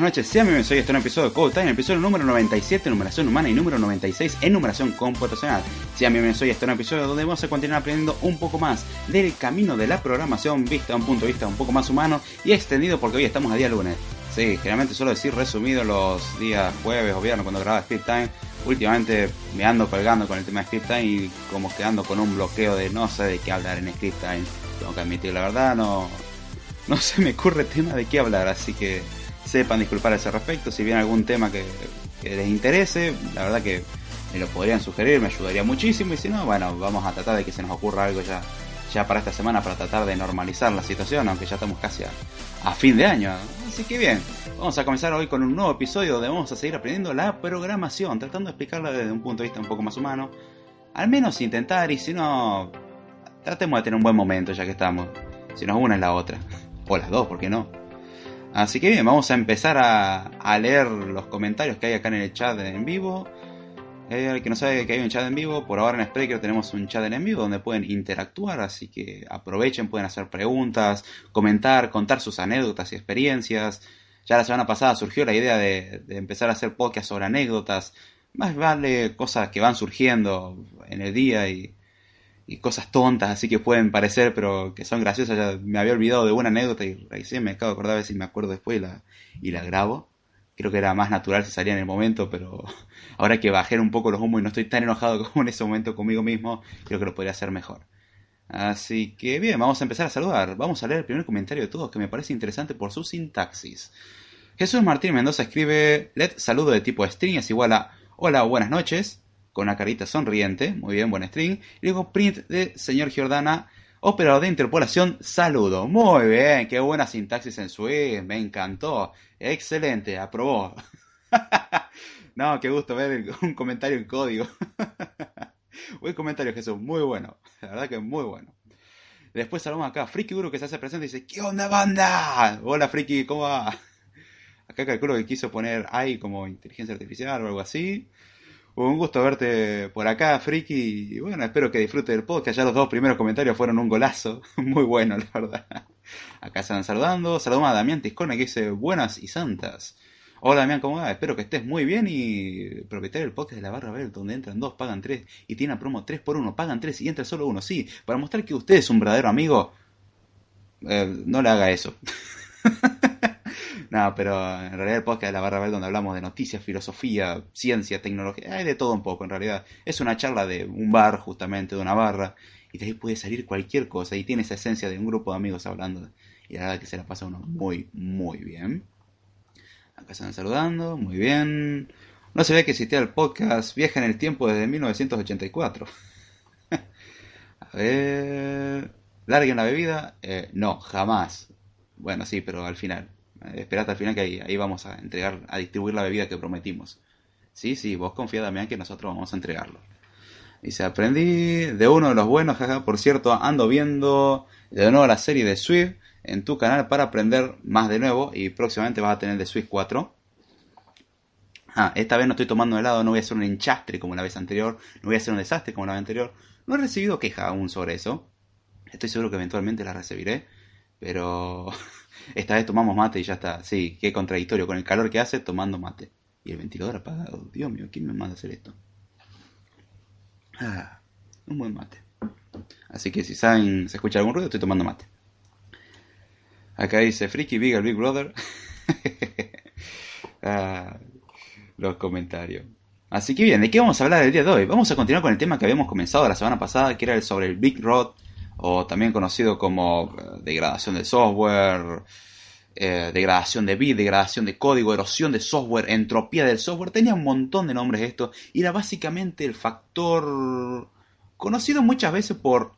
Buenas noches, sean bienvenidos a este nuevo episodio de Code Time, episodio número 97, numeración humana y número 96 en numeración computacional. Sean bienvenidos a este nuevo episodio donde vamos a continuar aprendiendo un poco más del camino de la programación vista a un punto de vista un poco más humano y extendido porque hoy estamos a día lunes. Sí, generalmente suelo decir resumido los días jueves o viernes cuando grababa Script Time. Últimamente me ando colgando con el tema de Script Time y como quedando con un bloqueo de no sé de qué hablar en Script Time. Tengo que admitir la verdad, no, no se me ocurre tema de qué hablar, así que sepan disculpar a ese respecto. Si viene algún tema que, les interese, la verdad que me lo podrían sugerir, me ayudaría muchísimo. Y si no, bueno, vamos a tratar de que se nos ocurra algo ya, ya para esta semana para tratar de normalizar la situación, aunque ya estamos casi a, fin de año. Así que bien, vamos a comenzar hoy con un nuevo episodio donde vamos a seguir aprendiendo la programación, tratando de explicarla desde un punto de vista un poco más humano. Al menos intentar, y si no, tratemos de tener un buen momento ya que estamos. Si nos una es la otra. O las dos, ¿por qué no? Así que bien, vamos a empezar a, leer los comentarios que hay acá en el chat en vivo. El eh, que no sabe que hay un chat en vivo, por ahora en Spreaker tenemos un chat en vivo donde pueden interactuar, así que aprovechen, pueden hacer preguntas, comentar, contar sus anécdotas y experiencias. Ya la semana pasada surgió la idea de, de empezar a hacer podcast sobre anécdotas. Más vale cosas que van surgiendo en el día y, y cosas tontas así que pueden parecer, pero que son graciosas. Ya me había olvidado de una anécdota y recién me acabo de acordar a ver si me acuerdo después y la, y la grabo. Creo que era más natural si salía en el momento, pero ahora que bajé un poco los humos y no estoy tan enojado como en ese momento conmigo mismo, creo que lo podría hacer mejor. Así que bien, vamos a empezar a saludar. Vamos a leer el primer comentario de todos que me parece interesante por su sintaxis. Jesús Martín Mendoza escribe, let saludo de tipo string es igual a hola, buenas noches con una carita sonriente, muy bien, buen string. Y luego print de señor Giordana, operador de interpolación, saludo. Muy bien, qué buena sintaxis en Swift, me encantó. Excelente, aprobó. no, qué gusto ver un comentario en código. Buen comentario, Jesús, muy bueno. La verdad que muy bueno. Después saludamos acá Friki Guru que se hace presente y dice, ¿qué onda banda? Hola Friki, ¿cómo va? Acá calculo que quiso poner AI como inteligencia artificial o algo así. Un gusto verte por acá, Friki. Y bueno, espero que disfrute del podcast. Ya los dos primeros comentarios fueron un golazo. Muy bueno, la verdad. Acá van saludando. Saludamos a Damián Tiscona que dice buenas y santas. Hola Damián, ¿cómo va? Espero que estés muy bien y propietario del podcast de la barra Belt, donde entran dos, pagan tres y tiene promo tres por uno, pagan tres y entra solo uno. Sí, para mostrar que usted es un verdadero amigo, eh, no le haga eso. No, pero en realidad el podcast de la Barra donde hablamos de noticias, filosofía, ciencia, tecnología, hay de todo un poco en realidad. Es una charla de un bar, justamente, de una barra, y de ahí puede salir cualquier cosa y tiene esa esencia de un grupo de amigos hablando. Y la verdad que se la pasa uno muy, muy bien. Acá están saludando, muy bien. No se ve que existía el podcast Viaja en el Tiempo desde 1984. A ver. ¿Larguen la bebida? Eh, no, jamás. Bueno, sí, pero al final. Esperate al final que ahí, ahí, vamos a entregar, a distribuir la bebida que prometimos. Sí, sí, vos confía, Damián, que nosotros vamos a entregarlo. Dice, aprendí de uno de los buenos, jaja, por cierto, ando viendo de nuevo la serie de Swift en tu canal para aprender más de nuevo y próximamente vas a tener de Swift 4. Ah, esta vez no estoy tomando helado, no voy a hacer un enchastre como la vez anterior, no voy a hacer un desastre como la vez anterior. No he recibido queja aún sobre eso. Estoy seguro que eventualmente la recibiré, pero Esta vez tomamos mate y ya está. Sí, qué contradictorio. Con el calor que hace, tomando mate. Y el ventilador apagado. Dios mío, ¿quién me manda a hacer esto? Ah, un buen mate. Así que si saben, se escucha algún ruido, estoy tomando mate. Acá dice Freaky Big Big Brother. ah, los comentarios. Así que bien, ¿de qué vamos a hablar el día de hoy? Vamos a continuar con el tema que habíamos comenzado la semana pasada, que era el sobre el Big Rod o también conocido como eh, degradación del software, eh, degradación de bit, degradación de código, erosión de software, entropía del software, tenía un montón de nombres esto, y era básicamente el factor conocido muchas veces por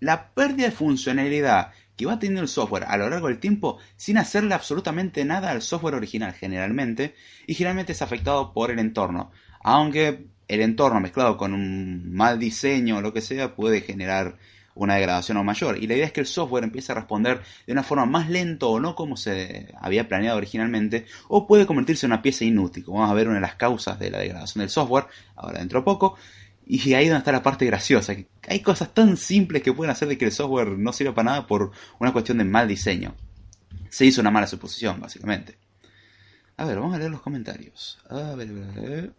la pérdida de funcionalidad que va teniendo el software a lo largo del tiempo sin hacerle absolutamente nada al software original generalmente, y generalmente es afectado por el entorno, aunque el entorno mezclado con un mal diseño o lo que sea puede generar una degradación aún mayor. Y la idea es que el software empiece a responder de una forma más lento o no como se había planeado originalmente, o puede convertirse en una pieza inútil. Vamos a ver una de las causas de la degradación del software, ahora dentro de poco. Y ahí donde está la parte graciosa. hay cosas tan simples que pueden hacer de que el software no sirva para nada por una cuestión de mal diseño. Se hizo una mala suposición, básicamente. A ver, vamos a leer los comentarios. A ver, a ver.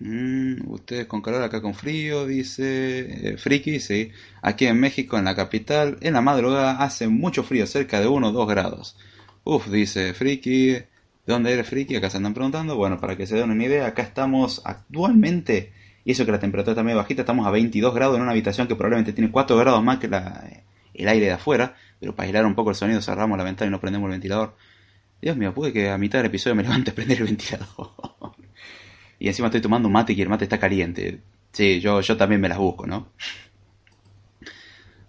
Mm, ustedes con calor, acá con frío, dice eh, Friki, sí. Aquí en México, en la capital, en la madrugada hace mucho frío, cerca de 1 o 2 grados. Uf, dice Friki. ¿De dónde eres Friki? Acá se andan preguntando. Bueno, para que se den una idea, acá estamos actualmente, y eso que la temperatura está medio bajita, estamos a 22 grados en una habitación que probablemente tiene 4 grados más que el aire de afuera. Pero para aislar un poco el sonido cerramos la ventana y no prendemos el ventilador. Dios mío, puede que a mitad del episodio me levante a prender el ventilador. y encima estoy tomando un mate y el mate está caliente. Sí, yo, yo también me las busco, ¿no?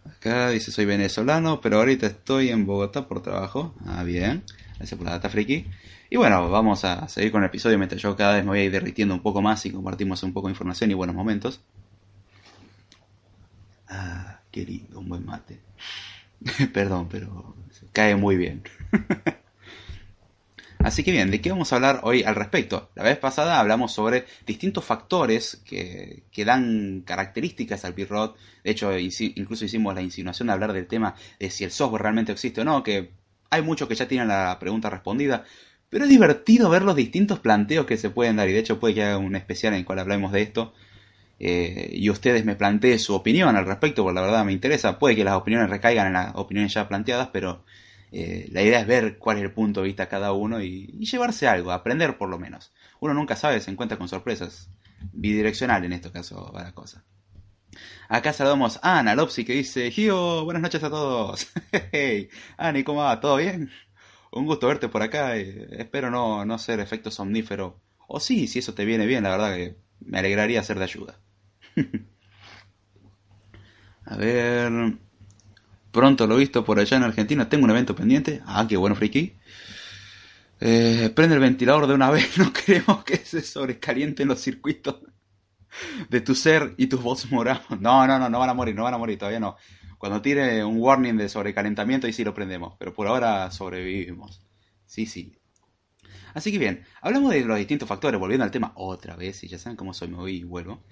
Acá dice soy venezolano, pero ahorita estoy en Bogotá por trabajo. Ah, bien. Gracias por la data friki. Y bueno, vamos a seguir con el episodio mientras yo cada vez me voy a ir derritiendo un poco más y compartimos un poco de información y buenos momentos. Ah, qué lindo, un buen mate. Perdón, pero cae muy bien. Así que bien, ¿de qué vamos a hablar hoy al respecto? La vez pasada hablamos sobre distintos factores que, que dan características al Pirrot. De hecho, incluso hicimos la insinuación de hablar del tema de si el software realmente existe o no, que hay muchos que ya tienen la pregunta respondida. Pero es divertido ver los distintos planteos que se pueden dar. Y de hecho puede que haga un especial en el cual hablemos de esto. Eh, y ustedes me planteen su opinión al respecto, porque la verdad me interesa. Puede que las opiniones recaigan en las opiniones ya planteadas, pero eh, la idea es ver cuál es el punto de vista cada uno y, llevarse algo, aprender por lo menos. Uno nunca sabe, se encuentra con sorpresas. Bidireccional en este caso va la cosa. Acá saludamos a Ana Lopsi que dice, Gio, buenas noches a todos. hey, Ani, ¿cómo va? ¿Todo bien? Un gusto verte por acá. Eh, espero no, no ser efecto somnífero. O sí, si eso te viene bien, la verdad que me alegraría ser de ayuda. a ver... Pronto lo he visto por allá en Argentina. Tengo un evento pendiente. Ah, qué bueno, friki. Eh, prende el ventilador de una vez. No queremos que se sobrecalienten los circuitos de tu ser y tus bots morados. No, no, no, no van a morir, no van a morir, todavía no. Cuando tire un warning de sobrecalentamiento, ahí sí lo prendemos. Pero por ahora sobrevivimos. Sí, sí. Así que bien, hablamos de los distintos factores, volviendo al tema otra vez, y ya saben cómo soy, me voy y vuelvo.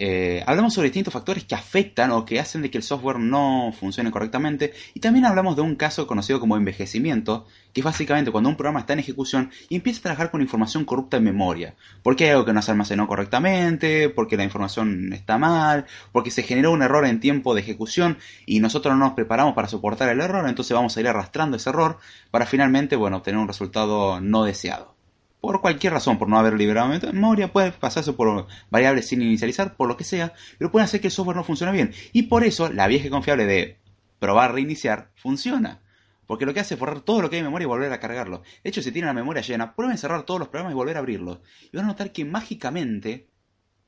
Eh, hablamos sobre distintos factores que afectan o que hacen de que el software no funcione correctamente y también hablamos de un caso conocido como envejecimiento, que es básicamente cuando un programa está en ejecución y empieza a trabajar con información corrupta en memoria, porque hay algo que no se almacenó correctamente, porque la información está mal, porque se generó un error en tiempo de ejecución y nosotros no nos preparamos para soportar el error, entonces vamos a ir arrastrando ese error para finalmente, bueno, obtener un resultado no deseado por cualquier razón, por no haber liberado memoria, puede pasarse por variables sin inicializar, por lo que sea, pero puede hacer que el software no funcione bien. Y por eso la vieja y confiable de probar reiniciar funciona. Porque lo que hace es borrar todo lo que hay en memoria y volver a cargarlo. De hecho, si tienen la memoria llena, prueben cerrar todos los programas y volver a abrirlos. Y van a notar que mágicamente,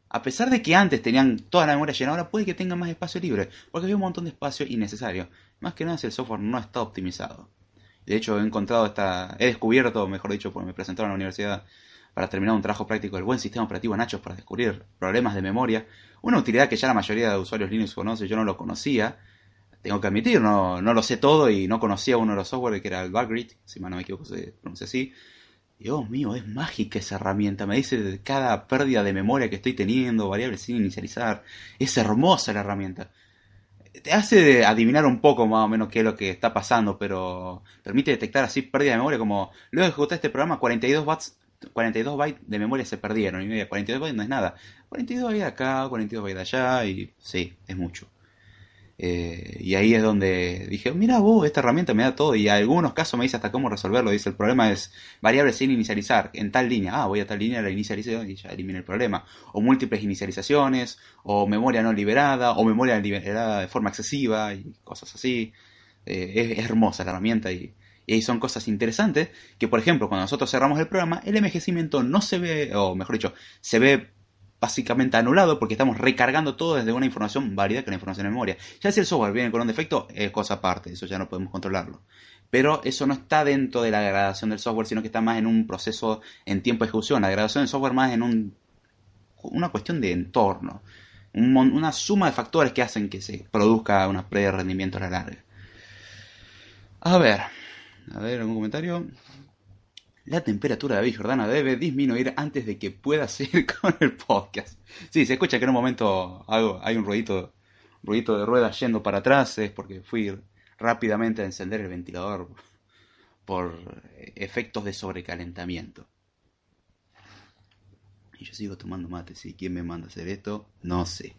a pesar de que antes tenían toda la memoria llena, ahora puede que tengan más espacio libre. Porque había un montón de espacio innecesario. Más que nada si el software no está optimizado. De hecho, he encontrado esta, he descubierto, mejor dicho, porque me presentaron a la universidad para terminar un trabajo práctico del buen sistema operativo Nachos para descubrir problemas de memoria. Una utilidad que ya la mayoría de usuarios Linux conoce, yo no lo conocía. Tengo que admitir, no, no lo sé todo y no conocía uno de los software que era el Bugrit, si mal no me equivoco se pronuncia así. Dios mío, es mágica esa herramienta. Me dice cada pérdida de memoria que estoy teniendo, variables sin inicializar. Es hermosa la herramienta te hace adivinar un poco más o menos qué es lo que está pasando, pero permite detectar así pérdida de memoria como luego de ejecutar este programa 42 watts 42 bytes de memoria se perdieron y 42 bytes no es nada. 42 bytes de acá 42 bytes de allá y sí es mucho eh, y ahí es donde dije, mira vos, esta herramienta me da todo. Y en algunos casos me dice hasta cómo resolverlo. Dice, el problema es variable sin inicializar en tal línea. Ah, voy a tal línea, la inicializo y ya elimina el problema. O múltiples inicializaciones, o memoria no liberada, o memoria liberada de forma excesiva, y cosas así. Eh, es, hermosa la herramienta y, y ahí son cosas interesantes que, por ejemplo, cuando nosotros cerramos el programa, el envejecimiento no se ve, o mejor dicho, se ve básicamente anulado porque estamos recargando todo desde una información válida que la información en memoria. Ya si el software viene con un defecto, es cosa aparte, eso ya no podemos controlarlo. Pero eso no está dentro de la degradación del software, sino que está más en un proceso en tiempo de ejecución. La degradación del software más en un, una cuestión de entorno. una suma de factores que hacen que se produzca una pérdida de rendimiento a la larga. A ver, a ver, ¿algún comentario? La temperatura de David Jordana debe disminuir antes de que pueda seguir con el podcast. Sí, se escucha que en un momento hay un ruidito, ruidito de ruedas yendo para atrás, es porque fui rápidamente a encender el ventilador por efectos de sobrecalentamiento. Y yo sigo tomando mate, si quién me manda a hacer esto, no sé.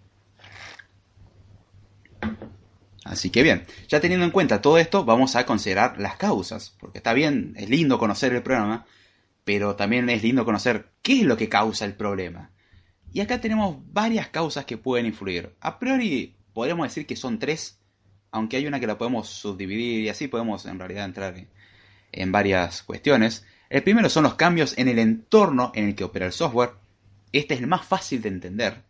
Así que bien, ya teniendo en cuenta todo esto, vamos a considerar las causas, porque está bien, es lindo conocer el problema, pero también es lindo conocer qué es lo que causa el problema. Y acá tenemos varias causas que pueden influir. A priori podríamos decir que son tres, aunque hay una que la podemos subdividir y así podemos en realidad entrar en varias cuestiones. El primero son los cambios en el entorno en el que opera el software. Este es el más fácil de entender.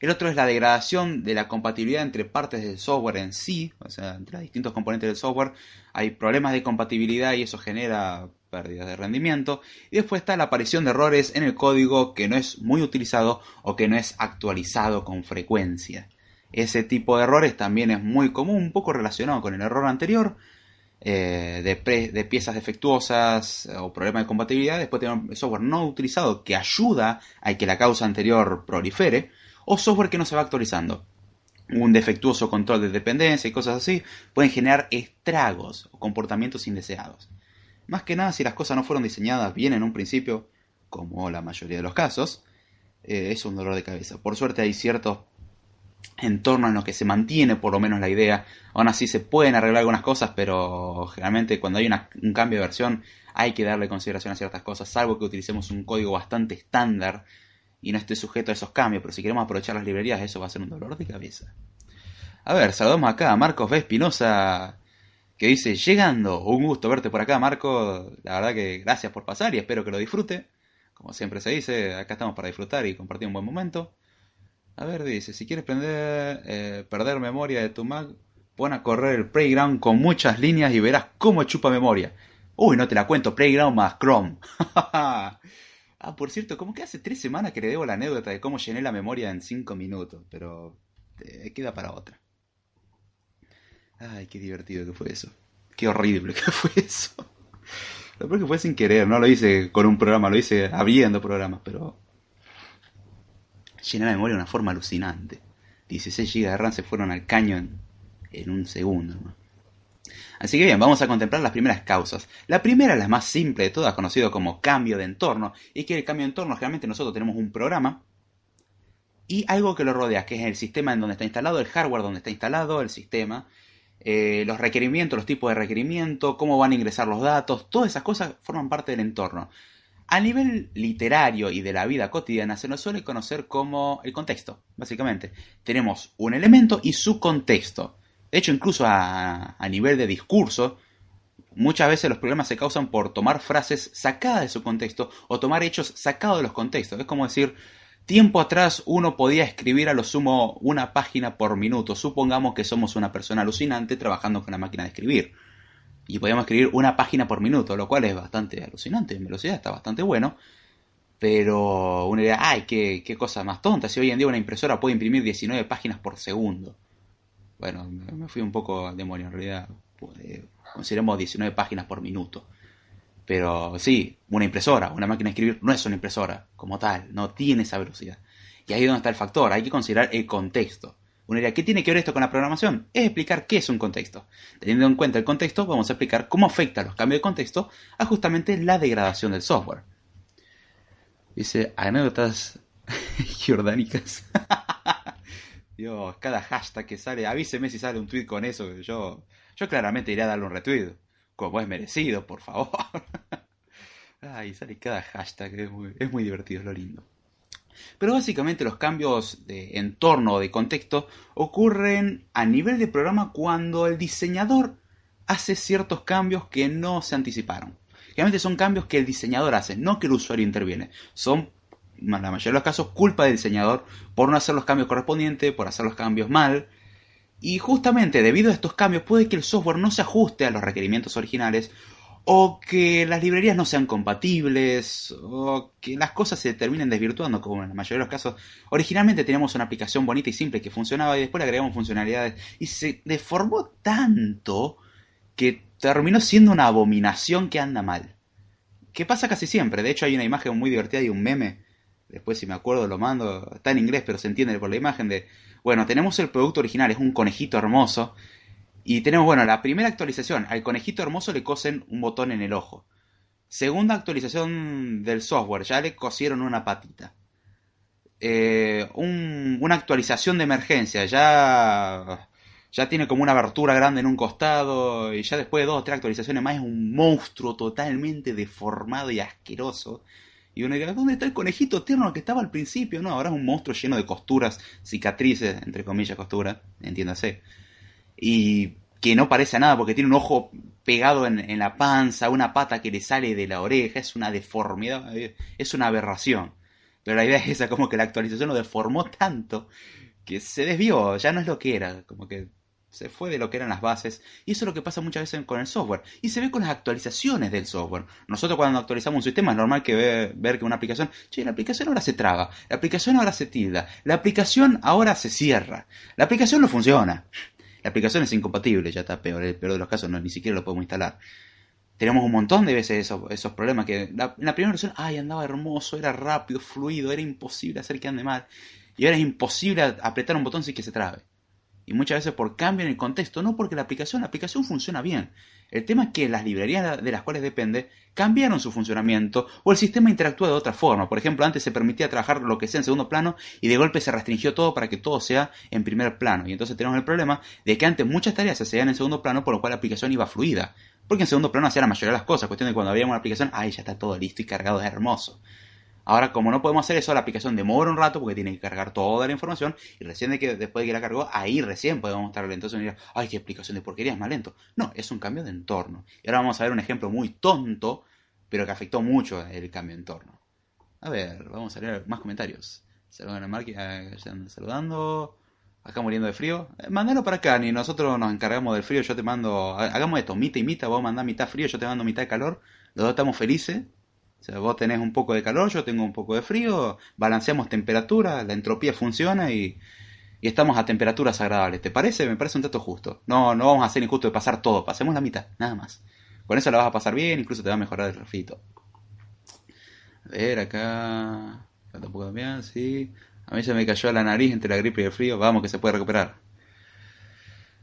El otro es la degradación de la compatibilidad entre partes del software en sí, o sea, entre los distintos componentes del software. Hay problemas de compatibilidad y eso genera pérdidas de rendimiento. Y después está la aparición de errores en el código que no es muy utilizado o que no es actualizado con frecuencia. Ese tipo de errores también es muy común, un poco relacionado con el error anterior, eh, de, piezas defectuosas o problemas de compatibilidad. Después tenemos software no utilizado que ayuda a que la causa anterior prolifere, o software que no se va actualizando. Un defectuoso control de dependencia y cosas así pueden generar estragos o comportamientos indeseados. Más que nada, si las cosas no fueron diseñadas bien en un principio, como la mayoría de los casos, eh, es un dolor de cabeza. Por suerte hay ciertos entornos en los que se mantiene por lo menos la idea. Aún así se pueden arreglar algunas cosas, pero generalmente cuando hay un cambio de versión hay que darle consideración a ciertas cosas, salvo que utilicemos un código bastante estándar y no esté sujeto a esos cambios. Pero si queremos aprovechar las librerías, eso va a ser un dolor de cabeza. A ver, saludamos acá a Marcos B. Espinosa que dice, llegando, un gusto verte por acá, Marco, la verdad que gracias por pasar y espero que lo disfrute. Como siempre se dice, acá estamos para disfrutar y compartir un buen momento. A ver, dice, si quieres prender, eh, perder memoria de tu Mac, pon a correr el Playground con muchas líneas y verás cómo chupa memoria. Uy, no te la cuento, Playground más Chrome. ah, por cierto, como que hace tres semanas que le debo la anécdota de cómo llené la memoria en cinco minutos, pero eh, queda para otra. Ay, qué divertido que fue eso. Qué horrible que fue eso. Lo peor que fue sin querer, no lo hice con un programa, lo hice abriendo programas, pero... Llené la memoria de una forma alucinante. 16 GB de RAM se fueron al caño en, un segundo. Así que bien, vamos a contemplar las primeras causas. La primera, la más simple de todas, conocido como cambio de entorno, y que el cambio de entorno, generalmente nosotros tenemos un programa y algo que lo rodea, que es el sistema en donde está instalado, el hardware donde está instalado el sistema, eh, los requerimientos, los tipos de requerimiento, cómo van a ingresar los datos, todas esas cosas forman parte del entorno. A nivel literario y de la vida cotidiana se nos suele conocer como el contexto, básicamente. Tenemos un elemento y su contexto. De hecho, incluso a, nivel de discurso, muchas veces los problemas se causan por tomar frases sacadas de su contexto o tomar hechos sacados de los contextos. Es como decir, Tiempo atrás uno podía escribir a lo sumo una página por minuto. Supongamos que somos una persona alucinante trabajando con la máquina de escribir. Y podíamos escribir una página por minuto, lo cual es bastante alucinante. En velocidad está bastante bueno. Pero una idea, ay, qué cosa más tonta. Si hoy en día una impresora puede imprimir 19 páginas por segundo. Bueno, me fui un poco al demonio en realidad. Eh, consideremos 19 páginas por minuto. Pero sí, una impresora, una máquina de escribir no es una impresora como tal, no tiene esa velocidad. Y ahí es donde está el factor, hay que considerar el contexto. Una idea, ¿qué tiene que ver esto con la programación? Es explicar qué es un contexto. Teniendo en cuenta el contexto, vamos a explicar cómo afecta los cambios de contexto a justamente la degradación del software. Dice, anécdotas jordánicas. Dios, cada hashtag que sale, avíseme si sale un tweet con eso. Yo, yo claramente iré a darle un retweet como es merecido, por favor. Ay, sale cada hashtag, es muy, divertido, es lo lindo. Pero básicamente los cambios de entorno o de contexto ocurren a nivel de programa cuando el diseñador hace ciertos cambios que no se anticiparon. Realmente son cambios que el diseñador hace, no que el usuario interviene. Son, en la mayoría de los casos, culpa del diseñador por no hacer los cambios correspondientes, por hacer los cambios mal, y justamente debido a estos cambios puede que el software no se ajuste a los requerimientos originales o que las librerías no sean compatibles o que las cosas se terminen desvirtuando como en la mayoría de los casos. Originalmente teníamos una aplicación bonita y simple que funcionaba y después le agregamos funcionalidades y se deformó tanto que terminó siendo una abominación que anda mal. Que pasa casi siempre. De hecho hay una imagen muy divertida y un meme. Después si me acuerdo lo mando. Está en inglés pero se entiende por la imagen de bueno, tenemos el producto original, es un conejito hermoso, Y tenemos, bueno, la primera actualización, al conejito hermoso le cosen un botón en el ojo. Segunda actualización del software, ya le cosieron una patita. Eh, una actualización de emergencia, ya, ya tiene como una abertura grande en un costado y ya después de dos o tres actualizaciones más es un monstruo totalmente deformado y asqueroso. Y uno dice, ¿dónde está el conejito tierno que estaba al principio? No, ahora es un monstruo lleno de costuras, cicatrices, entre comillas costuras, entiéndase. Y que no parece a nada porque tiene un ojo pegado en, en, la panza, una pata que le sale de la oreja, es una deformidad, es una aberración. Pero la idea es esa, como que la actualización lo deformó tanto que se desvió, ya no es lo que era, como que se fue de lo que eran las bases. Y eso es lo que pasa muchas veces con el software. Y se ve con las actualizaciones del software. Nosotros cuando actualizamos un sistema es normal que ver que una aplicación, che, la aplicación ahora se traba, la aplicación ahora se tilda, la aplicación ahora se cierra, la aplicación no funciona. La aplicación es incompatible, ya está peor, el peor de los casos no, ni siquiera lo podemos instalar. Tenemos un montón de veces esos, esos problemas que en la primera versión, ay, andaba hermoso, era rápido, fluido, era imposible hacer que ande mal. Y ahora es imposible apretar un botón sin que se trabe. Y muchas veces por cambio en el contexto, no porque la aplicación, la aplicación funciona bien. El tema es que las librerías de las cuales depende cambiaron su funcionamiento o el sistema interactúa de otra forma. Por ejemplo, antes se permitía trabajar lo que sea en segundo plano y de golpe se restringió todo para que todo sea en primer plano. Y entonces tenemos el problema de que antes muchas tareas se hacían en segundo plano, por lo cual la aplicación iba fluida. Porque en segundo plano hacía la mayoría de las cosas. Cuestión de cuando había una aplicación, ay, ya está todo listo y cargado, es hermoso. Ahora, como no podemos hacer eso, la aplicación demora un rato porque tiene que cargar toda la información y recién de que después de que la cargó, ahí recién podemos estar lentos y ay, qué explicación de porquería, es más lento. No, es un cambio de entorno. Y ahora vamos a ver un ejemplo muy tonto, pero que afectó mucho el cambio de entorno. A ver, vamos a leer más comentarios. Saludan a máquina, saludando. Acá muriendo de frío. Eh, mandalo para acá, ni nosotros nos encargamos del frío. Yo te mando. Hagamos esto, mitad y mitad. Vos mandás mitad frío, yo te mando mitad de calor. Los dos estamos felices. O sea, vos tenés un poco de calor, yo tengo un poco de frío, balanceamos temperatura, la entropía funciona y, y estamos a temperaturas agradables. ¿Te parece? Me parece un dato justo. No, no vamos a hacer injusto de pasar todo, pasemos la mitad, nada más. Con eso la vas a pasar bien, incluso te va a mejorar el refrito. A ver, acá. Falta un poco sí. A mí se me cayó la nariz entre la gripe y el frío. Vamos que se puede recuperar.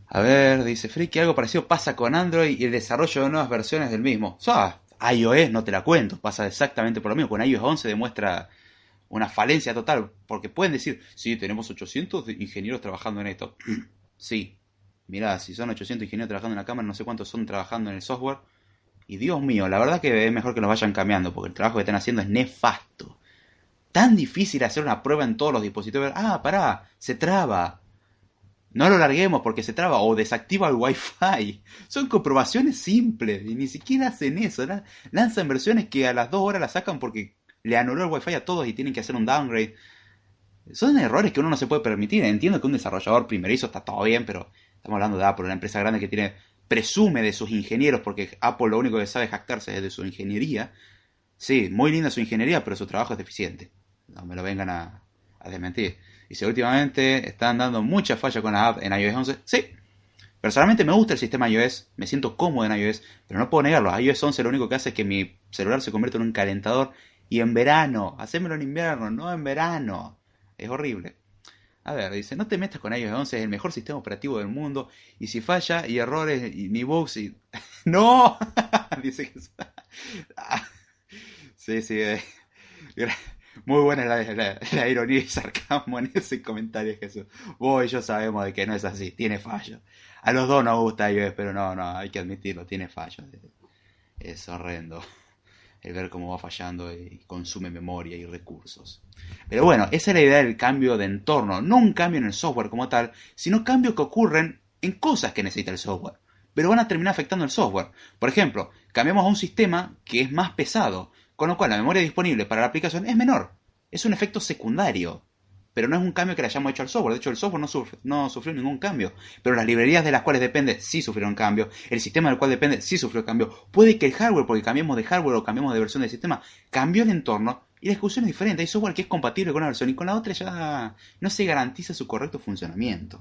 A ver, dice Friki, algo parecido pasa con Android y el desarrollo de nuevas versiones del mismo. ¡Ah! iOS no te la cuento, pasa exactamente por lo mismo. Con iOS 11 demuestra una falencia total, porque pueden decir, sí, tenemos 800 ingenieros trabajando en esto. sí, mirá, si son 800 ingenieros trabajando en la cámara, no sé cuántos son trabajando en el software. Y Dios mío, la verdad que es mejor que nos vayan cambiando, porque el trabajo que están haciendo es nefasto. Tan difícil hacer una prueba en todos los dispositivos. Ah, pará, se traba. No lo larguemos porque se traba o desactiva el Wi-Fi. Son comprobaciones simples y ni siquiera hacen eso. Lanzan versiones que a las dos horas la sacan porque le anuló el Wi-Fi a todos y tienen que hacer un downgrade. Son errores que uno no se puede permitir. Entiendo que un desarrollador primerizo está todo bien, pero estamos hablando de Apple, una empresa grande que tiene presume de sus ingenieros porque Apple lo único que sabe jactarse es de su ingeniería. Sí, muy linda su ingeniería, pero su trabajo es deficiente. No me lo vengan a, a desmentir. Si últimamente están dando mucha falla con la app en iOS 11, sí. Personalmente me gusta el sistema iOS, me siento cómodo en iOS, pero no puedo negarlo. iOS 11 lo único que hace es que mi celular se convierta en un calentador y en verano, hacémelo en invierno, no en verano. Es horrible. A ver, dice, no te metas con iOS 11, es el mejor sistema operativo del mundo. Y si falla, y errores, y ni bugs, y... ¡No! dice que... sí, sí. Eh. Muy buena la, ironía y sarcasmo en ese comentario, Jesús. Vos y yo sabemos de que no es así, tiene fallos. A los dos nos gusta iOS, pero no, no, hay que admitirlo, tiene fallos. Es horrendo el ver cómo va fallando y consume memoria y recursos. Pero bueno, esa es la idea del cambio de entorno, no un cambio en el software como tal, sino cambios que ocurren en cosas que necesita el software, pero van a terminar afectando el software. Por ejemplo, cambiamos a un sistema que es más pesado, con lo cual la memoria disponible para la aplicación es menor. Es un efecto secundario. Pero no es un cambio que le hayamos hecho al software. De hecho, el software no, sufrió ningún cambio. Pero las librerías de las cuales depende sí sufrieron cambio. El sistema del cual depende sí sufrió cambio. Puede que el hardware, porque cambiamos de hardware o cambiamos de versión del sistema, cambió el entorno y la ejecución es diferente. Hay software que es compatible con una versión y con la otra ya no se garantiza su correcto funcionamiento.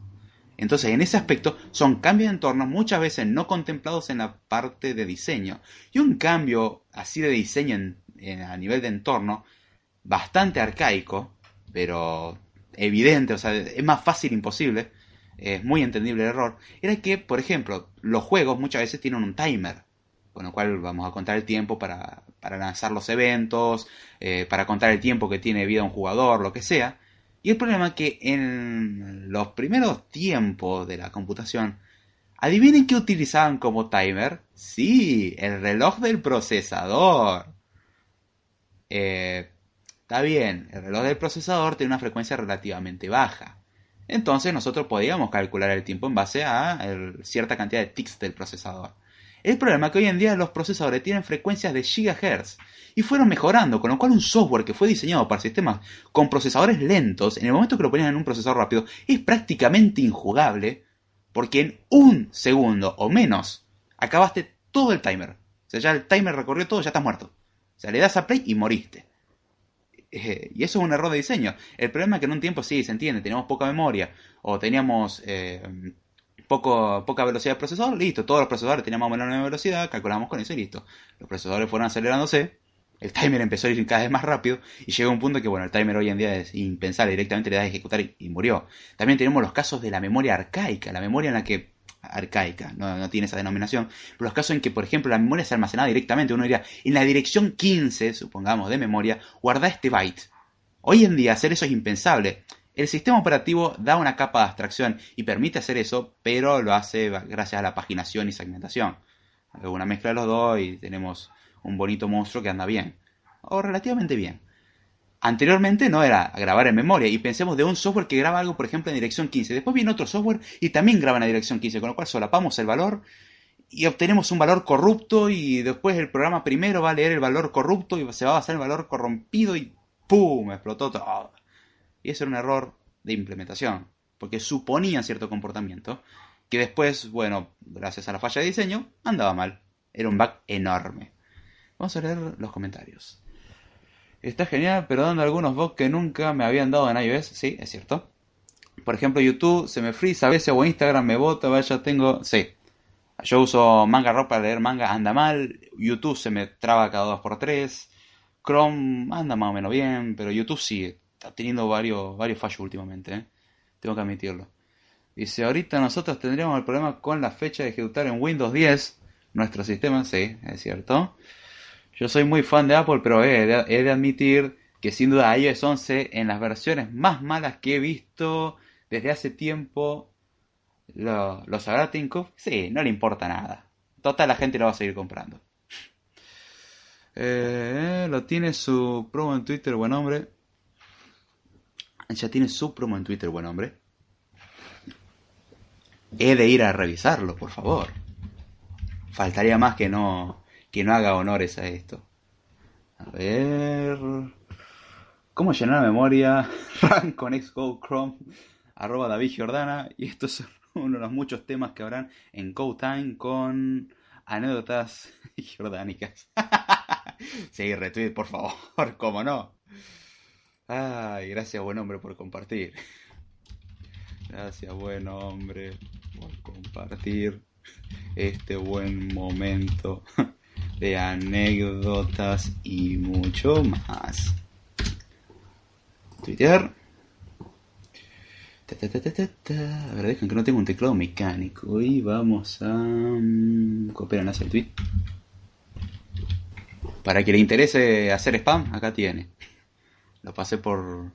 Entonces, en ese aspecto, son cambios de entorno muchas veces no contemplados en la parte de diseño. Y un cambio así de diseño en, a nivel de entorno bastante arcaico, pero evidente, o sea, es más fácil imposible, es muy entendible el error, era que, por ejemplo, los juegos muchas veces tienen un timer, con lo cual vamos a contar el tiempo para, para lanzar los eventos, eh, para contar el tiempo que tiene vida un jugador, lo que sea. Y el problema es que en los primeros tiempos de la computación, ¿adivinen qué utilizaban como timer? Sí, el reloj del procesador. Eh, está bien, el reloj del procesador tiene una frecuencia relativamente baja. Entonces nosotros podíamos calcular el tiempo en base a cierta cantidad de ticks del procesador. El problema es que hoy en día los procesadores tienen frecuencias de gigahertz y fueron mejorando, con lo cual un software que fue diseñado para sistemas con procesadores lentos, en el momento que lo ponían en un procesador rápido, es prácticamente injugable, porque en un segundo o menos acabaste todo el timer. O sea, ya el timer recorrió todo, ya estás muerto. O sea, le das a play y moriste. Eh, y eso es un error de diseño. El problema es que en un tiempo sí, se entiende, teníamos poca memoria o teníamos eh, poco, poca velocidad de procesador, listo, todos los procesadores tenían más o velocidad, calculamos con eso y listo. Los procesadores fueron acelerándose, el timer empezó a ir cada vez más rápido y llegó un punto que, bueno, el timer hoy en día es impensable, directamente le das a ejecutar y, murió. También tenemos los casos de la memoria arcaica, la memoria en la que arcaica, no, tiene esa denominación, pero los casos en que, por ejemplo, la memoria se almacenada directamente, uno diría, en la dirección 15, supongamos, de memoria, guarda este byte. Hoy en día hacer eso es impensable. El sistema operativo da una capa de abstracción y permite hacer eso, pero lo hace gracias a la paginación y segmentación. Una mezcla de los dos y tenemos un bonito monstruo que anda bien. O relativamente bien. Anteriormente no era grabar en memoria y pensemos de un software que graba algo, por ejemplo, en dirección 15. Después viene otro software y también graba en dirección 15, con lo cual solapamos el valor y obtenemos un valor corrupto y después el programa primero va a leer el valor corrupto y se va a basar el valor corrompido y ¡pum! explotó todo. Y eso era un error de implementación, porque suponía cierto comportamiento, que después, bueno, gracias a la falla de diseño, andaba mal. Era un bug enorme. Vamos a leer los comentarios. Está genial, pero dando algunos bugs que nunca me habían dado en iOS, sí, es cierto. Por ejemplo, YouTube se me frisa a veces o Instagram me bota, vaya, tengo... Sí. Yo uso Manga Rock para leer manga, anda mal. YouTube se me traba cada 2x3. Chrome anda más o menos bien, pero YouTube sí, está teniendo varios, varios fallos últimamente, ¿eh? tengo que admitirlo. Dice, ahorita nosotros tendríamos el problema con la fecha de ejecutar en Windows 10 nuestro sistema, sí, es cierto. Yo soy muy fan de Apple, pero he de, admitir que sin duda iOS 11 en las versiones más malas que he visto desde hace tiempo lo, lo sabrá Sí, no le importa nada. Total, la gente lo va a seguir comprando. Eh, lo tiene su promo en Twitter, buen hombre. Ya tiene su promo en Twitter, buen hombre. He de ir a revisarlo, por favor. Faltaría más que no, que no haga honores a esto. A ver. ¿Cómo llenar la memoria? Run con Xcode Chrome. Arroba David Giordana. Y estos son uno de los muchos temas que habrán en Code Time con anécdotas jordánicas. sí, retweet, por favor. ¿Cómo no? Ay, gracias buen hombre por compartir. Gracias buen hombre por compartir este buen momento de anécdotas y mucho más. Twitter. A ver, dejen que no tengo un teclado mecánico. Y vamos a um, copiar hacia el tweet. Para que le interese hacer spam, acá tiene. Lo pasé por,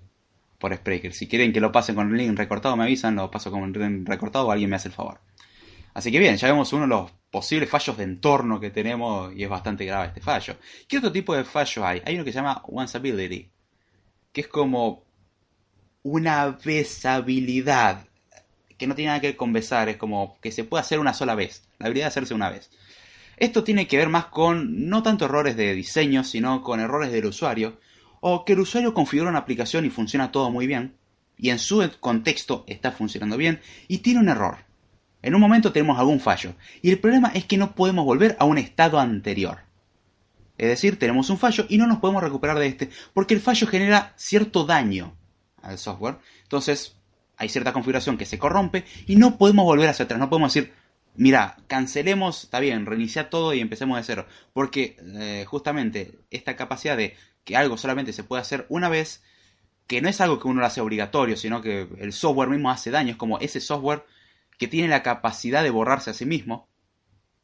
por Spreaker. Si quieren que lo pase con el link recortado, me avisan, lo paso con el link recortado o alguien me hace el favor. Así que bien, ya vemos uno de los posibles fallos de entorno que tenemos y es bastante grave este fallo. ¿Qué otro tipo de fallo hay? Hay uno que se llama onceability, que es como una besabilidad que no tiene nada que ver con besar, es como que se puede hacer una sola vez, la habilidad de hacerse una vez. Esto tiene que ver más con no tanto errores de diseño, sino con errores del usuario, o que el usuario configura una aplicación y funciona todo muy bien, y en su contexto está funcionando bien, y tiene un error. En un momento tenemos algún fallo, y el problema es que no podemos volver a un estado anterior. Es decir, tenemos un fallo y no nos podemos recuperar de este, porque el fallo genera cierto daño al software. Entonces, hay cierta configuración que se corrompe y no podemos volver hacia atrás. No podemos decir, mira, cancelemos, está bien, reinicia todo y empecemos de cero. Porque eh, justamente esta capacidad de que algo solamente se puede hacer una vez, que no es algo que uno lo hace obligatorio, sino que el software mismo hace daño, es como ese software que tiene la capacidad de borrarse a sí mismo.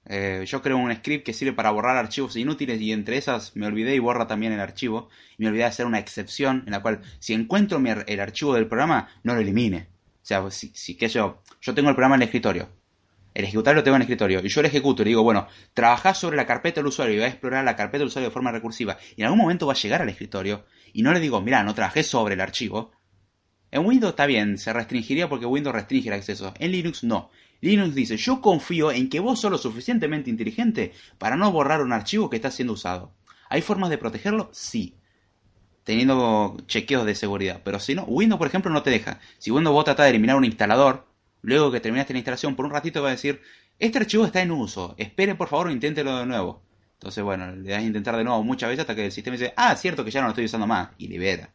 Eh, yo creo un script que sirve para borrar archivos inútiles y entre esas me olvidé y borra también el archivo. Y me olvidé de hacer una excepción en la cual si encuentro el archivo del programa, no lo elimine. O sea, si, que yo, yo tengo el programa en el escritorio. El ejecutable lo tengo en el escritorio y yo lo ejecuto y digo, bueno, trabajás sobre la carpeta del usuario y voy a explorar la carpeta del usuario de forma recursiva y en algún momento va a llegar al escritorio y no le digo, mira, no trabajé sobre el archivo. En Windows está bien, se restringiría porque Windows restringe el acceso. En Linux no. Linux dice, yo confío en que vos sos lo suficientemente inteligente para no borrar un archivo que está siendo usado. ¿Hay formas de protegerlo? Sí. Teniendo chequeos de seguridad. Pero si no, Windows, por ejemplo, no te deja. Si Windows vos tratás de eliminar un instalador, luego que terminaste la instalación, por un ratito va a decir, este archivo está en uso, espere por favor inténtelo de nuevo. Entonces, bueno, le das a intentar de nuevo muchas veces hasta que el sistema dice, ah, cierto que ya no lo estoy usando más, y libera.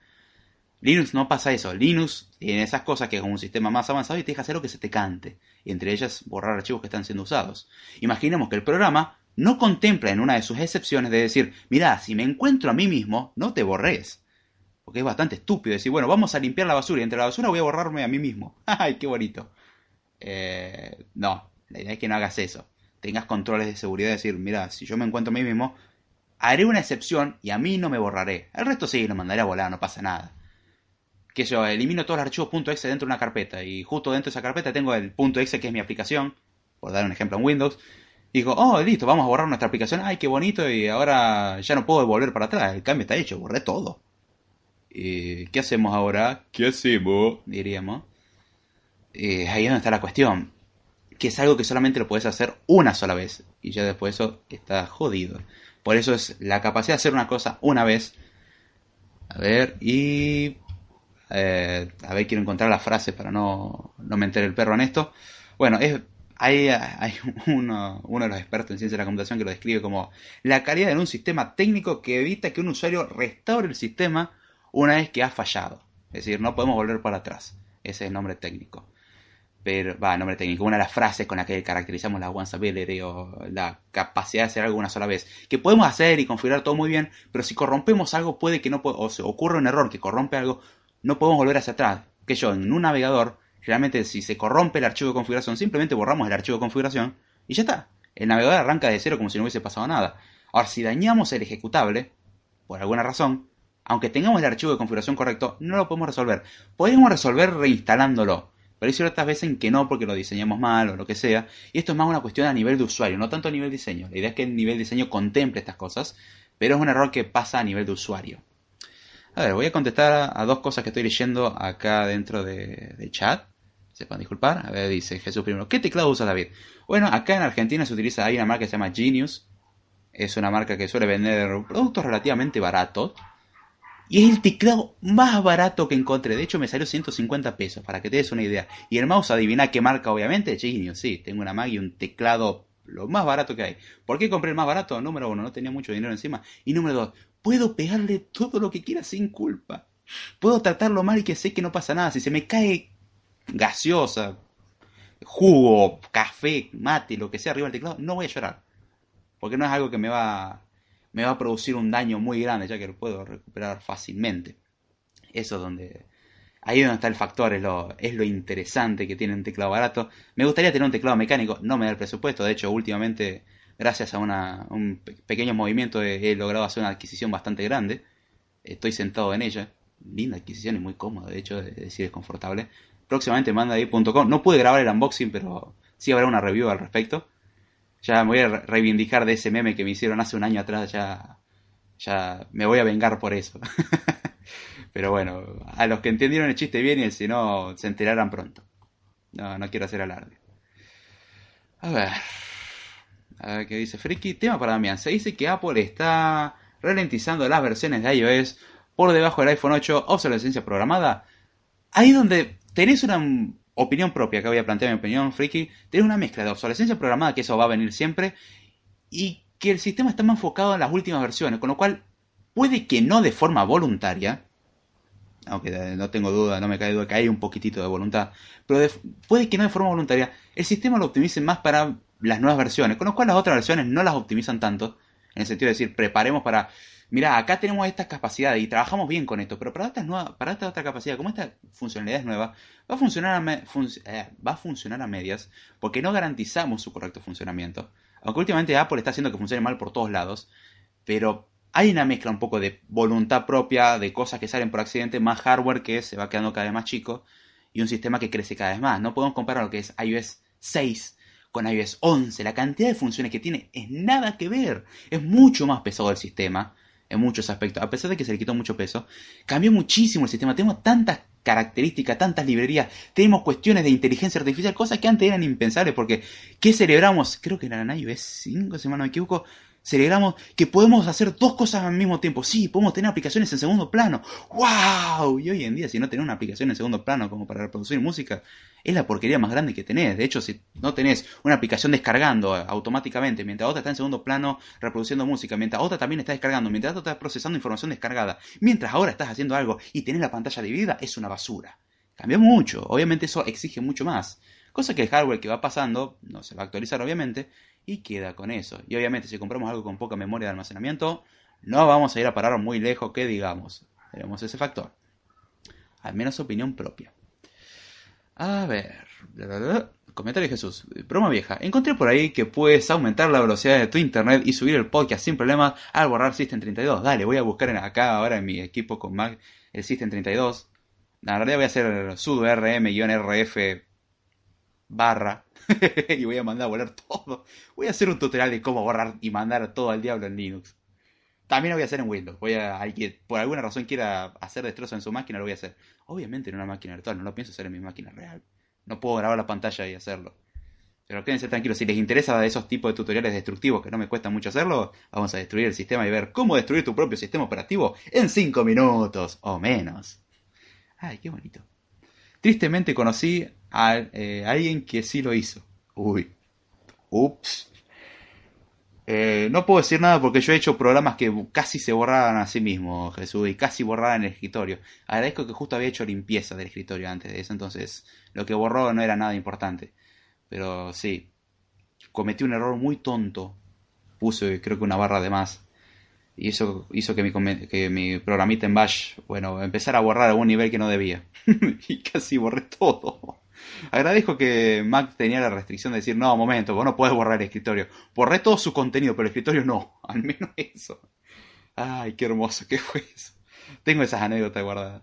Linux no pasa eso. Linux tiene esas cosas que es un sistema más avanzado y te deja hacer lo que se te cante. entre ellas borrar archivos que están siendo usados. Imaginemos que el programa no contempla en una de sus excepciones de decir, mira, si me encuentro a mí mismo, no te borres. Porque es bastante estúpido decir, bueno, vamos a limpiar la basura y entre la basura voy a borrarme a mí mismo. ¡Ay, qué bonito! Eh, no, la idea es que no hagas eso tengas controles de seguridad, decir, mira, si yo me encuentro a mí mismo, haré una excepción y a mí no me borraré. El resto sí, lo mandaré a volar, no pasa nada. Que yo elimino todos los archivos .exe dentro de una carpeta y justo dentro de esa carpeta tengo el .exe que es mi aplicación, por dar un ejemplo en Windows. Y digo, oh, listo, vamos a borrar nuestra aplicación. Ay, qué bonito y ahora ya no puedo volver para atrás. El cambio está hecho, borré todo. ¿Y qué hacemos ahora? ¿Qué hacemos? Diríamos. Ahí es donde está la cuestión que es algo que solamente lo puedes hacer una sola vez y ya después eso está jodido. Por eso es la capacidad de hacer una cosa una vez. A ver, y... Eh, a ver, quiero encontrar la frase para no, no meter el perro en esto. Bueno, es, hay, hay uno, uno, de los expertos en ciencia de la computación que lo describe como la calidad de un sistema técnico que evita que un usuario restaure el sistema una vez que ha fallado. Es decir, no podemos volver para atrás. Ese es el nombre técnico pero, va, nombre técnico, una de las frases con las que caracterizamos la once o la capacidad de hacer algo una sola vez. Que podemos hacer y configurar todo muy bien, pero si corrompemos algo puede que no, o se ocurre un error que corrompe algo, no podemos volver hacia atrás. Que yo, en un navegador, generalmente si se corrompe el archivo de configuración, simplemente borramos el archivo de configuración y ya está. El navegador arranca de cero como si no hubiese pasado nada. Ahora, si dañamos el ejecutable, por alguna razón, aunque tengamos el archivo de configuración correcto, no lo podemos resolver. Podemos resolver reinstalándolo pero hay ciertas veces en que no, porque lo diseñamos mal o lo que sea. Y esto es más una cuestión a nivel de usuario, no tanto a nivel diseño. La idea es que el nivel diseño contemple estas cosas, pero es un error que pasa a nivel de usuario. A ver, voy a contestar a, dos cosas que estoy leyendo acá dentro de, de chat. Sepan disculpar. A ver, dice Jesús primero. ¿Qué teclado usa David? Bueno, acá en Argentina se utiliza, hay una marca que se llama Genius. Es una marca que suele vender productos relativamente baratos y es el teclado más barato que encontré. De hecho, me salió 150 pesos, para que te des una idea. Y el mouse, adivina qué marca, obviamente. Genius, sí. Tengo una Mac y un teclado lo más barato que hay. ¿Por qué compré el más barato? Número uno, no tenía mucho dinero encima. Y número dos, puedo pegarle todo lo que quiera sin culpa. Puedo tratarlo mal y que sé que no pasa nada. Si se me cae gaseosa, jugo, café, mate, lo que sea arriba del teclado, no voy a llorar. Porque no es algo que me va me va a producir un daño muy grande, ya que lo puedo recuperar fácilmente. Eso es donde... Ahí es donde está el factor, es lo, es lo interesante que tiene un teclado barato. Me gustaría tener un teclado mecánico, no me da el presupuesto. De hecho, últimamente, gracias a una, un pequeño movimiento, he, logrado hacer una adquisición bastante grande. Estoy sentado en ella. Linda adquisición y muy cómoda, de hecho, es decir, es confortable. Próximamente mandai.com. No pude grabar el unboxing, pero sí habrá una review al respecto ya me voy a reivindicar de ese meme que me hicieron hace un año atrás, ya, ya me voy a vengar por eso. Pero bueno, a los que entendieron el chiste bien y si no, se enterarán pronto. No, no quiero hacer alarde. A ver. A ver qué dice Friki. Tema para Damián. Se dice que Apple está ralentizando las versiones de iOS por debajo del iPhone 8, obsolescencia programada. Ahí donde tenés una opinión propia, que voy a plantear mi opinión, friki, tiene una mezcla de obsolescencia programada, que eso va a venir siempre, y que el sistema está más enfocado en las últimas versiones, con lo cual puede que no de forma voluntaria, aunque no tengo duda, no me cae duda que hay un poquitito de voluntad, pero puede que no de forma voluntaria, el sistema lo optimice más para las nuevas versiones, con lo cual las otras versiones no las optimizan tanto, en el sentido de decir, preparemos para mira, acá tenemos estas capacidades y trabajamos bien con esto, pero para esta, nueva, para esta otra capacidad, como esta funcionalidad es nueva, va a, funcionar a eh, va a funcionar a medias porque no garantizamos su correcto funcionamiento. Aunque últimamente Apple está haciendo que funcione mal por todos lados, pero hay una mezcla un poco de voluntad propia, de cosas que salen por accidente, más hardware que se va quedando cada vez más chico y un sistema que crece cada vez más. No podemos comparar lo que es iOS 6 con iOS 11. La cantidad de funciones que tiene es nada que ver. Es mucho más pesado el sistema en muchos aspectos. A pesar de que se le quitó mucho peso, cambió muchísimo el sistema. Tenemos tantas características, tantas librerías, tenemos cuestiones de inteligencia artificial, cosas que antes eran impensables, porque ¿qué celebramos? Creo que era en iOS 5, si no me equivoco, celebramos que podemos hacer dos cosas al mismo tiempo. Sí, podemos tener aplicaciones en segundo plano. ¡Wow! Y hoy en día, si no tenés una aplicación en segundo plano como para reproducir música, es la porquería más grande que tenés. De hecho, si no tenés una aplicación descargando automáticamente, mientras otra está en segundo plano reproduciendo música, mientras otra también está descargando, mientras otra está procesando información descargada, mientras ahora estás haciendo algo y tenés la pantalla dividida, es una basura. Cambió mucho. Obviamente eso exige mucho más. Cosa que el hardware que va pasando no se va a actualizar, obviamente, y queda con eso. Y obviamente si compramos algo con poca memoria de almacenamiento, no vamos a ir a parar muy lejos que digamos. Tenemos ese factor. Al menos opinión propia. A ver. Comentario de Jesús. Broma vieja. Encontré por ahí que puedes aumentar la velocidad de tu internet y subir el podcast sin problemas al borrar System 32. Dale, voy a buscar acá ahora en mi equipo con Mac el System 32. La realidad voy a hacer sudo rm-rf barra y voy a mandar a volar todo. Voy a hacer un tutorial de cómo borrar y mandar todo al diablo en Linux. También lo voy a hacer en Windows. Voy a, alguien por alguna razón quiera hacer destrozo en su máquina, lo voy a hacer. Obviamente en una máquina virtual, no lo pienso hacer en mi máquina real. No puedo grabar la pantalla y hacerlo. Pero quédense tranquilos, si les interesa esos tipos de tutoriales destructivos que no me cuesta mucho hacerlo, vamos a destruir el sistema y ver cómo destruir tu propio sistema operativo en 5 minutos o menos. Ay, qué bonito. Tristemente conocí eh, alguien que sí lo hizo. Uy. Ups. Eh, no puedo decir nada porque yo he hecho programas que casi se borraban a sí mismos, Jesús, y casi borraban el escritorio. Agradezco que justo había hecho limpieza del escritorio antes de eso, entonces lo que borró no era nada importante. Pero sí, cometí un error muy tonto. Puse creo que una barra de más. Y eso hizo que mi, que mi programita en Bash, bueno, empezara a borrar a un nivel que no debía. y casi borré todo. Agradezco que Mac tenía la restricción de decir, no, momento, vos no puedes borrar el escritorio. Borré todo su contenido, pero el escritorio no. Al menos eso. Ay, qué hermoso, ¿qué fue eso? Tengo esas anécdotas guardadas.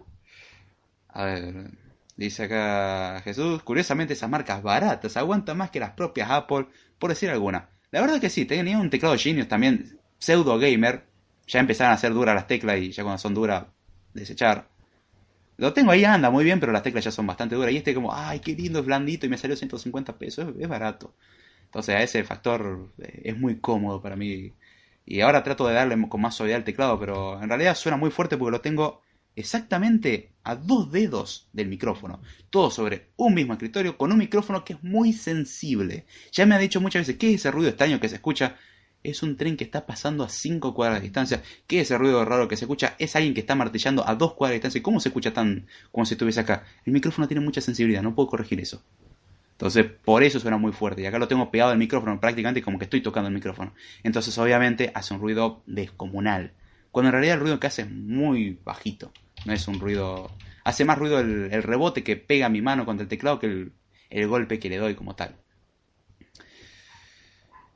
A ver, dice acá Jesús, curiosamente esas marcas baratas aguantan más que las propias Apple, por decir alguna. La verdad que sí, tenía un teclado Genius también, pseudo gamer. Ya empezaron a ser duras las teclas y ya cuando son duras, desechar. Lo tengo ahí, anda muy bien, pero las teclas ya son bastante duras. Y este como, ay, qué lindo, es blandito y me salió 150 pesos, es, barato. Entonces a ese factor eh, es muy cómodo para mí. Y ahora trato de darle con más suavidad al teclado, pero en realidad suena muy fuerte porque lo tengo exactamente a dos dedos del micrófono. Todo sobre un mismo escritorio con un micrófono que es muy sensible. Ya me ha dicho muchas veces, ¿qué es ese ruido extraño que se escucha? Es un tren que está pasando a 5 cuadras de distancia. ¿Qué es ese ruido raro que se escucha? Es alguien que está martillando a 2 cuadras de distancia. ¿Cómo se escucha tan como si estuviese acá? El micrófono tiene mucha sensibilidad, no puedo corregir eso. Entonces, por eso suena muy fuerte. Y acá lo tengo pegado al micrófono, prácticamente como que estoy tocando el micrófono. Entonces, obviamente, hace un ruido descomunal. Cuando en realidad el ruido que hace es muy bajito. No es un ruido. Hace más ruido el, rebote que pega mi mano contra el teclado que el golpe que le doy como tal.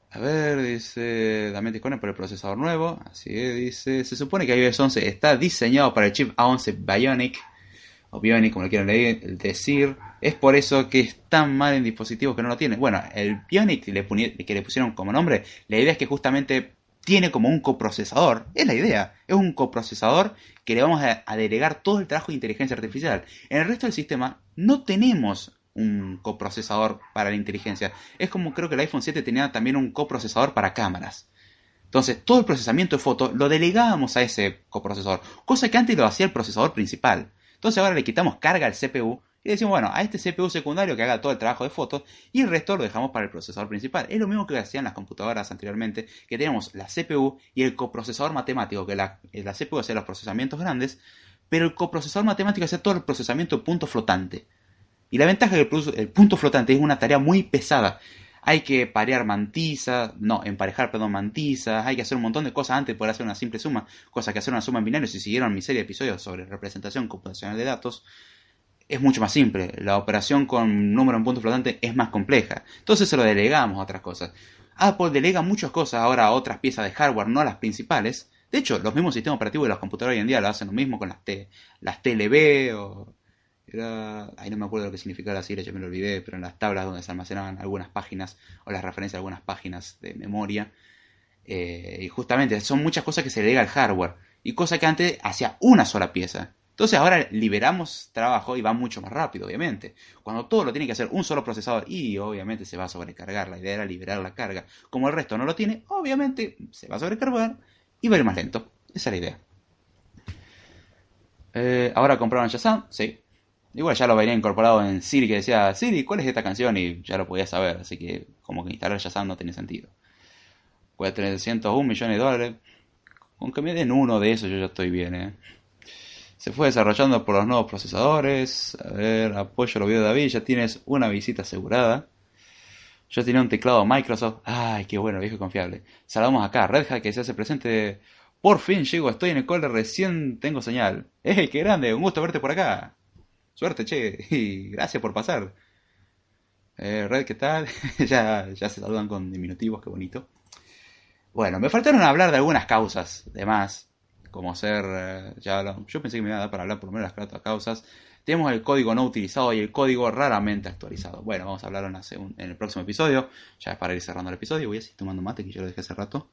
A ver, dice Damián Tiscone por el procesador nuevo. Así es, dice. Se supone que iOS 11 está diseñado para el chip A11 Bionic. O Bionic, como lo quieran decir. Es por eso que es tan mal en dispositivos que no lo tienen. Bueno, el Bionic que le, pusieron como nombre, la idea es que justamente tiene como un coprocesador. Es la idea. Es un coprocesador que le vamos a delegar todo el trabajo de inteligencia artificial. En el resto del sistema no tenemos un coprocesador para la inteligencia. Es como creo que el iPhone 7 tenía también un coprocesador para cámaras. Entonces, todo el procesamiento de fotos lo delegábamos a ese coprocesador, cosa que antes lo hacía el procesador principal. Entonces ahora le quitamos carga al CPU y decimos, bueno, a este CPU secundario que haga todo el trabajo de fotos y el resto lo dejamos para el procesador principal. Es lo mismo que hacían las computadoras anteriormente, que teníamos la CPU y el coprocesador matemático, que la, la CPU hacía los procesamientos grandes, pero el coprocesador matemático hacía todo el procesamiento punto flotante. Y la ventaja del el punto flotante es una tarea muy pesada. hay que parear mantizas, no, emparejar, perdón, mantizas, hay que hacer un montón de cosas antes de poder hacer una simple suma, cosa que hacer una suma en binario, si siguieron mi serie de episodios sobre representación computacional de datos, es mucho más simple. La operación con número en punto flotante es más compleja. Entonces se lo delegamos a otras cosas. Apple delega muchas cosas ahora a otras piezas de hardware, no a las principales. De hecho, los mismos sistemas operativos de los computadores hoy en día lo hacen lo mismo con las, T, las TLB o... Era, ahí no me acuerdo lo que significaba la sigla, ya me lo olvidé, pero en las tablas donde se almacenaban algunas páginas o las referencias a algunas páginas de memoria. Eh, y justamente son muchas cosas que se delega al hardware y cosas que antes hacía una sola pieza. Entonces ahora liberamos trabajo y va mucho más rápido, obviamente. Cuando todo lo tiene que hacer un solo procesador y obviamente se va a sobrecargar, la idea era liberar la carga. Como el resto no lo tiene, obviamente se va a sobrecargar y va a ir más lento. Esa es la idea. Eh, ahora compraron Shazam, sí. Igual ya lo venía incorporado en Siri que decía, Siri, ¿cuál es esta canción? Y ya lo podía saber, así que como que instalar Shazam no tiene sentido. Cuesta 301 millones de dólares. Con que me den uno de esos yo ya estoy bien, eh. Se fue desarrollando por los nuevos procesadores. A ver, apoyo lo de David. Ya tienes una visita asegurada. Yo tenía un teclado Microsoft. Ay, qué bueno, viejo y confiable. Saludamos acá. Red Hat que se hace presente. Por fin llego, estoy en el cole, recién tengo señal. ¡Eh, qué grande! Un gusto verte por acá. Suerte, che. Y gracias por pasar. Eh, Red, ¿qué tal? ya, ya se saludan con diminutivos, qué bonito. Bueno, me faltaron hablar de algunas causas, de más como ser, eh, ya yo pensé que me iba a dar para hablar por lo menos las causas. Tenemos el código no utilizado y el código raramente actualizado. Bueno, vamos a hablar en, el próximo episodio. Ya es para ir cerrando el episodio. Voy a seguir tomando mate que yo lo dejé hace rato.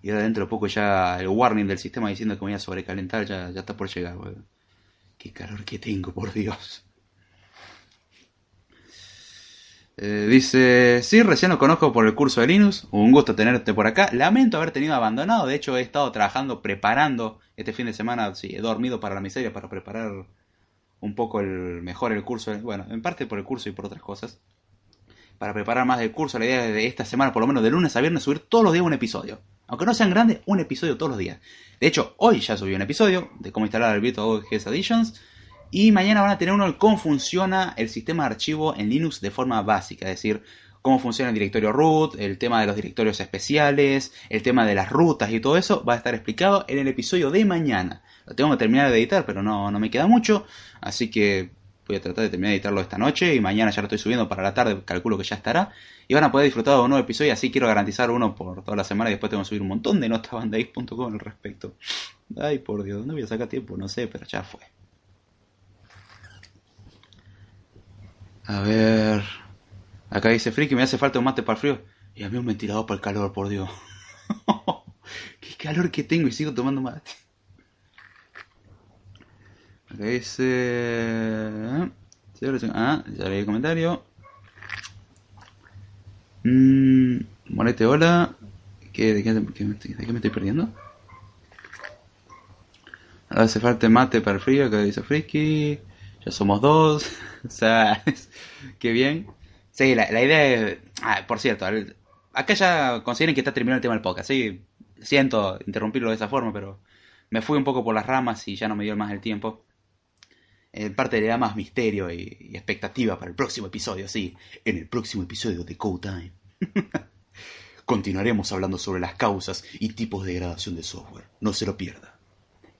Y ahora dentro de poco ya el warning del sistema diciendo que me voy a sobrecalentar ya, ya está por llegar. Qué calor que tengo, por Dios. Eh, dice, sí, recién lo conozco por el curso de Linux, un gusto tenerte por acá. Lamento haber tenido abandonado, de hecho he estado trabajando, preparando este fin de semana, sí, he dormido para la miseria, para preparar un poco el mejor el curso, bueno, en parte por el curso y por otras cosas. Para preparar más del curso, la idea de esta semana, por lo menos de lunes a viernes, subir todos los días un episodio. Aunque no sean grandes, un episodio todos los días. De hecho, hoy ya subí un episodio de cómo instalar el Virtual GS Editions y mañana van a tener uno de cómo funciona el sistema de archivo en Linux de forma básica, es decir, cómo funciona el directorio root, el tema de los directorios especiales, el tema de las rutas y todo eso va a estar explicado en el episodio de mañana. Lo tengo que terminar de editar, pero no, no me queda mucho, así que voy a tratar de terminar de editarlo esta noche y mañana ya lo estoy subiendo para la tarde, calculo que ya estará. Y van a poder disfrutar de un nuevo episodio, así quiero garantizar uno por toda la semana y después tengo que subir un montón de notas bandais.com al respecto. Ay, por Dios, ¿dónde voy a sacar tiempo? No sé, pero ya fue. A ver. Acá dice Friki, me hace falta un mate para el frío. Y a mí un ventilador para el calor, por Dios. Qué calor que tengo y sigo tomando mate. Dice. Ah, ya leí el comentario. Mmm. Monete, hola. ¿Qué, de, qué, de, qué, ¿De qué me estoy perdiendo? Hace falta mate para el frío, acá dice Friki ya somos dos, o sea, qué bien. Sí, la, idea es, ah, por cierto, acá ya consideren que está terminado el tema del podcast, sí, siento interrumpirlo de esa forma, pero me fui un poco por las ramas y ya no me dio más el tiempo. En parte le da más misterio y, expectativa para el próximo episodio, sí, en el próximo episodio de Code Time. Continuaremos hablando sobre las causas y tipos de degradación de software. No se lo pierda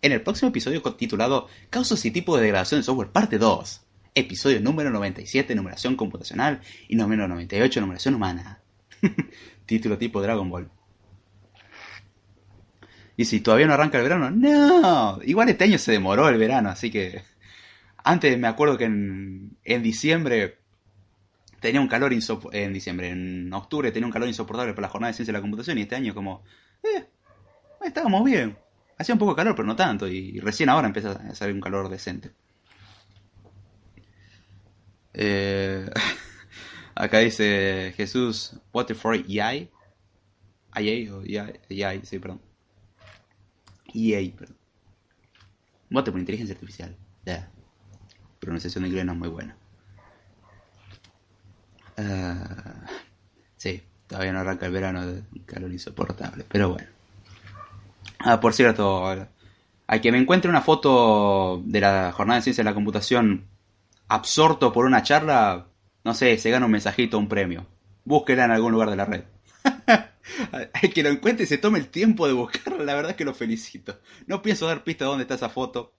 en el próximo episodio titulado Causas y tipos de degradación de software, parte 2. Episodio número 97, numeración computacional, y número 98, numeración humana. Título tipo Dragon Ball. Y si todavía no arranca el verano, no. Igual este año se demoró el verano, así que... Antes me acuerdo que en, en diciembre tenía un calor insoportable. En diciembre, en octubre tenía un calor insoportable por la jornada de ciencia de la computación y este año como... Eh, estábamos bien. Hacía un poco de calor, pero no tanto. Y recién ahora empieza a salir un calor decente. Eh, acá dice Jesús, what for EA? EA o EA, sí, perdón. EA, perdón. Vote por inteligencia artificial. Yeah. Pronunciación de inglés no es muy buena. Uh, sí, todavía no arranca el verano de calor insoportable, pero bueno. Ah, por cierto, a que me encuentre una foto de la jornada de ciencia de la computación absorto por una charla, no sé, se gana un mensajito, un premio. Búsquela en algún lugar de la red. Hay que lo encuentre y se tome el tiempo de buscarla, la verdad es que lo felicito. No pienso dar pista de dónde está esa foto.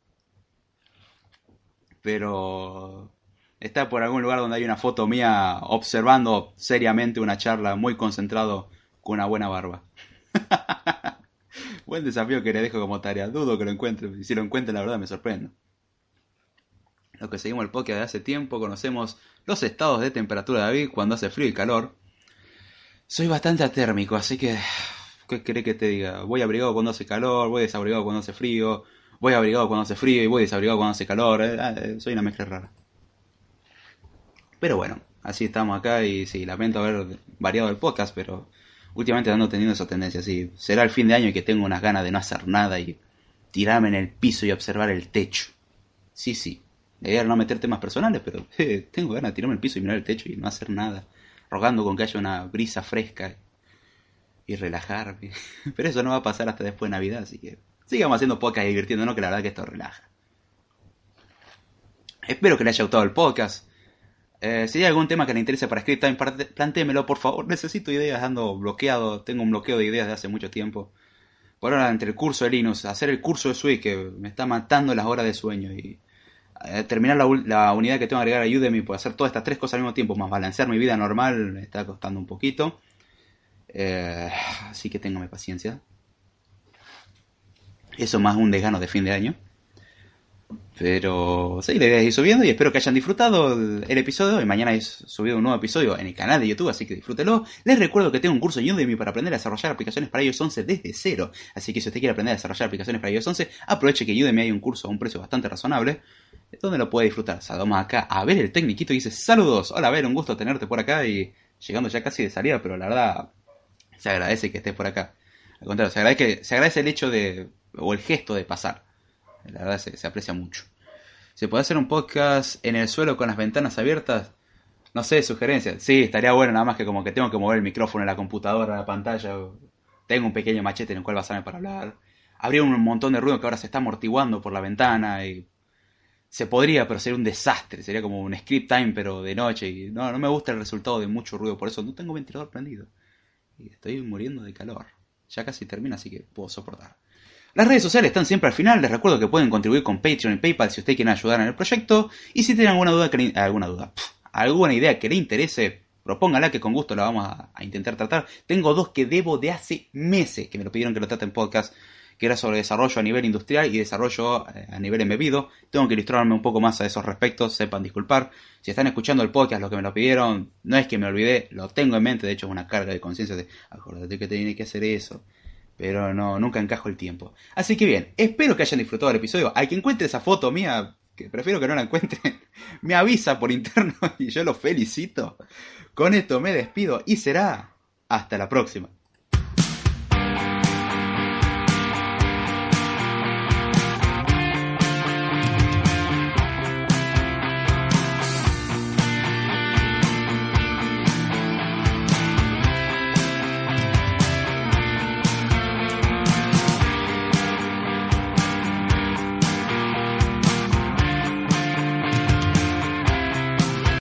Pero está por algún lugar donde hay una foto mía observando seriamente una charla muy concentrado con una buena barba. Buen desafío que le dejo como tarea. Dudo que lo encuentre. Y si lo encuentre, la verdad me sorprendo. Los que seguimos el podcast de hace tiempo conocemos los estados de temperatura de David cuando hace frío y calor. Soy bastante atérmico, así que. ¿Qué querés que te diga? Voy abrigado cuando hace calor, voy desabrigado cuando hace frío, voy abrigado cuando hace frío y voy desabrigado cuando hace calor. Eh, eh, soy una mezcla rara. Pero bueno, así estamos acá y sí, lamento haber variado el podcast, pero últimamente ando teniendo esa tendencia. Sí, será el fin de año y que tengo unas ganas de no hacer nada y tirarme en el piso y observar el techo. Sí, sí. Debería no meter temas personales, pero tengo ganas de tirarme el piso y mirar el techo y no hacer nada. Rogando con que haya una brisa fresca y relajarme. Pero eso no va a pasar hasta después de Navidad, así que sigamos haciendo podcast y divirtiéndonos, que la verdad que esto relaja. Espero que le haya gustado el podcast. Eh, si hay algún tema que le interese para Script Time, plantémelo, por favor. Necesito ideas, ando bloqueado. Tengo un bloqueo de ideas de hace mucho tiempo. Por ahora, entre el curso de Linux, hacer el curso de Switch, que me está matando las horas de sueño, y eh, terminar la, unidad que tengo que agregar a Udemy, por hacer todas estas tres cosas al mismo tiempo, más balancear mi vida normal, me está costando un poquito. Eh, así que tengo mi paciencia. Eso más un desgano de fin de año. Pero sí, la idea es ir subiendo y espero que hayan disfrutado el, episodio. Y mañana he subido un nuevo episodio en el canal de YouTube, así que disfrútelo. Les recuerdo que tengo un curso en Udemy para aprender a desarrollar aplicaciones para iOS 11 desde cero. Así que si usted quiere aprender a desarrollar aplicaciones para iOS 11, aproveche que Udemy hay un curso a un precio bastante razonable. Donde lo puede disfrutar. Saludamos acá a ver el técniquito y dice: Saludos, hola, a ver, un gusto tenerte por acá. Y llegando ya casi de salida, pero la verdad se agradece que estés por acá. Al contrario, se agradece el hecho de, o el gesto de pasar. La verdad se, aprecia mucho. ¿Se puede hacer un podcast en el suelo con las ventanas abiertas? No sé, sugerencias. Sí, estaría bueno, nada más que como que tengo que mover el micrófono la computadora, la pantalla. Tengo un pequeño machete en el cual basarme para hablar. Habría un montón de ruido que ahora se está amortiguando por la ventana y se podría, pero sería un desastre. Sería como un script time, pero de noche. Y no, no me gusta el resultado de mucho ruido, por eso no tengo ventilador prendido. Y estoy muriendo de calor. Ya casi termina, así que puedo soportar. Las redes sociales están siempre al final. Les recuerdo que pueden contribuir con Patreon y PayPal si ustedes quieren ayudar en el proyecto. Y si tienen alguna duda, alguna duda, alguna idea que le interese, propóngala que con gusto la vamos a, a, intentar tratar. Tengo dos que debo de hace meses que me lo pidieron que lo trate en podcast que era sobre desarrollo a nivel industrial y desarrollo eh, a nivel embebido. Tengo que ilustrarme un poco más a esos respectos, sepan disculpar. Si están escuchando el podcast, los que me lo pidieron, no es que me olvidé, lo tengo en mente, de hecho es una carga de conciencia de, acordate que tiene que hacer eso. Pero no, nunca encajo el tiempo. Así que bien, espero que hayan disfrutado del episodio. Al que encuentre esa foto mía, que prefiero que no la encuentren, me avisa por interno y yo lo felicito. Con esto me despido y será hasta la próxima.